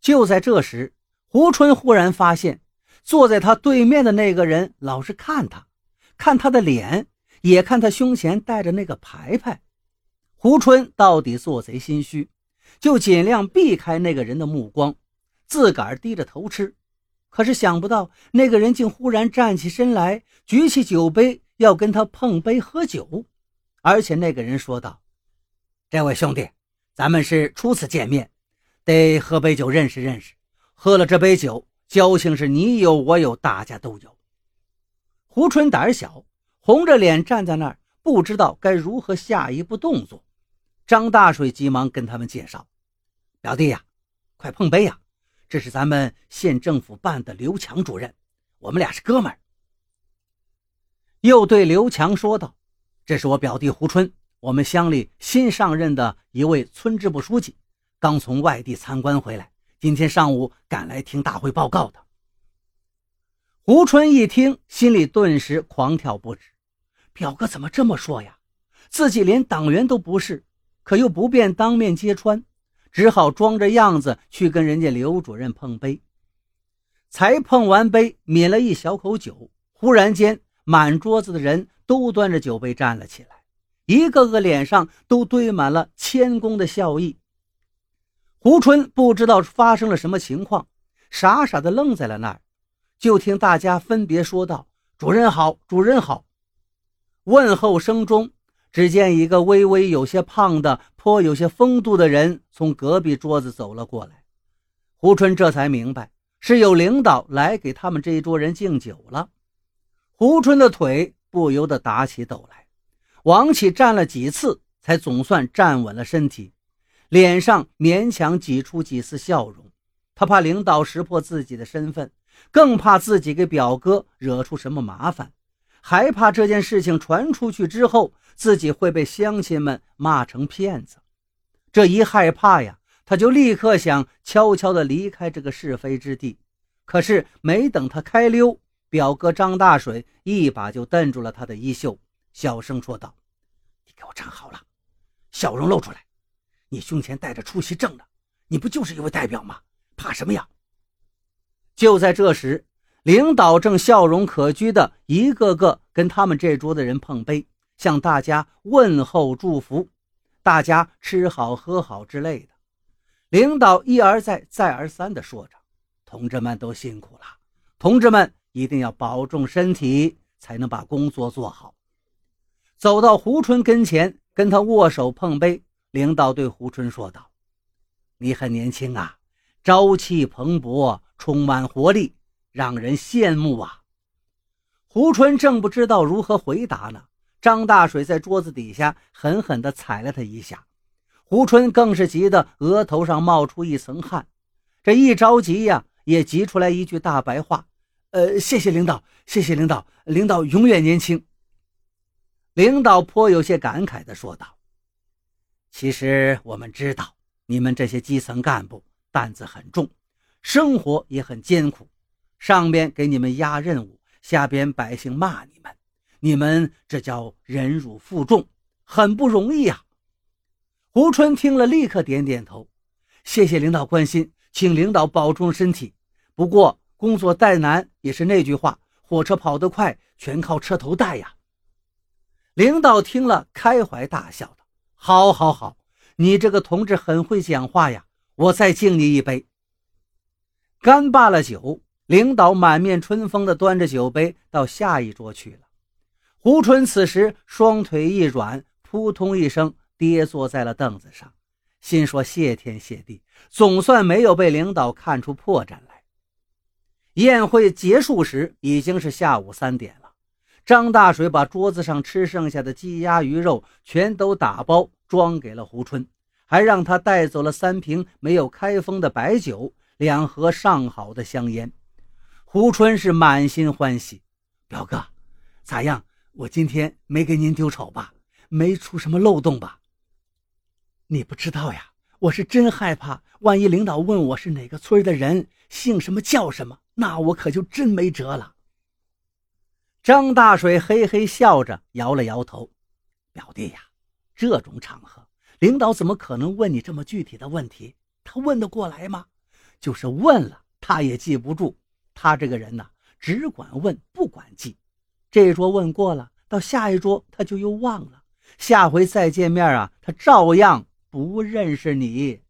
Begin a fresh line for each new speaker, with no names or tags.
就在这时，胡春忽然发现，坐在他对面的那个人老是看他，看他的脸，也看他胸前戴着那个牌牌。胡春到底做贼心虚，就尽量避开那个人的目光，自个儿低着头吃。可是想不到，那个人竟忽然站起身来，举起酒杯要跟他碰杯喝酒。而且那个人说道：“这位兄弟，咱们是初次见面，得喝杯酒认识认识。喝了这杯酒，交情是你有我有，大家都有。”胡春胆小，红着脸站在那儿，不知道该如何下一步动作。张大水急忙跟他们介绍：“表弟呀，快碰杯呀！这是咱们县政府办的刘强主任，我们俩是哥们儿。”又对刘强说道。这是我表弟胡春，我们乡里新上任的一位村支部书记，刚从外地参观回来，今天上午赶来听大会报告的。胡春一听，心里顿时狂跳不止。表哥怎么这么说呀？自己连党员都不是，可又不便当面揭穿，只好装着样子去跟人家刘主任碰杯。才碰完杯，抿了一小口酒，忽然间，满桌子的人。都端着酒杯站了起来，一个个脸上都堆满了谦恭的笑意。胡春不知道发生了什么情况，傻傻的愣在了那儿。就听大家分别说道：“主任好，主任好。”问候声中，只见一个微微有些胖的、颇有些风度的人从隔壁桌子走了过来。胡春这才明白，是有领导来给他们这一桌人敬酒了。胡春的腿。不由得打起抖来，王启站了几次，才总算站稳了身体，脸上勉强挤出几丝笑容。他怕领导识破自己的身份，更怕自己给表哥惹出什么麻烦，还怕这件事情传出去之后，自己会被乡亲们骂成骗子。这一害怕呀，他就立刻想悄悄地离开这个是非之地。可是没等他开溜。表哥张大水一把就瞪住了他的衣袖，小声说道：“你给我站好了，笑容露出来。你胸前带着出席证的，你不就是一位代表吗？怕什么呀？”就在这时，领导正笑容可掬的一个个跟他们这桌的人碰杯，向大家问候祝福，大家吃好喝好之类的。领导一而再、再而三的说着：“同志们都辛苦了，同志们。”一定要保重身体，才能把工作做好。走到胡春跟前，跟他握手碰杯。领导对胡春说道：“你很年轻啊，朝气蓬勃，充满活力，让人羡慕啊。”胡春正不知道如何回答呢，张大水在桌子底下狠狠地踩了他一下，胡春更是急得额头上冒出一层汗。这一着急呀，也急出来一句大白话。呃，谢谢领导，谢谢领导，领导永远年轻。领导颇有些感慨地说道：“其实我们知道，你们这些基层干部担子很重，生活也很艰苦。上边给你们压任务，下边百姓骂你们，你们这叫忍辱负重，很不容易呀。”胡春听了，立刻点点头：“谢谢领导关心，请领导保重身体。不过……”工作再难，也是那句话：火车跑得快，全靠车头带呀。领导听了，开怀大笑道：“好，好，好，你这个同志很会讲话呀！我再敬你一杯。”干罢了酒，领导满面春风地端着酒杯到下一桌去了。胡春此时双腿一软，扑通一声跌坐在了凳子上，心说：“谢天谢地，总算没有被领导看出破绽来。”宴会结束时已经是下午三点了。张大水把桌子上吃剩下的鸡鸭鱼肉全都打包装给了胡春，还让他带走了三瓶没有开封的白酒，两盒上好的香烟。胡春是满心欢喜：“表哥，咋样？我今天没给您丢丑吧？没出什么漏洞吧？”你不知道呀，我是真害怕，万一领导问我是哪个村的人，姓什么叫什么。那我可就真没辙了。张大水嘿嘿笑着摇了摇头：“表弟呀，这种场合，领导怎么可能问你这么具体的问题？他问得过来吗？就是问了，他也记不住。他这个人呢，只管问不管记。这一桌问过了，到下一桌他就又忘了。下回再见面啊，他照样不认识你。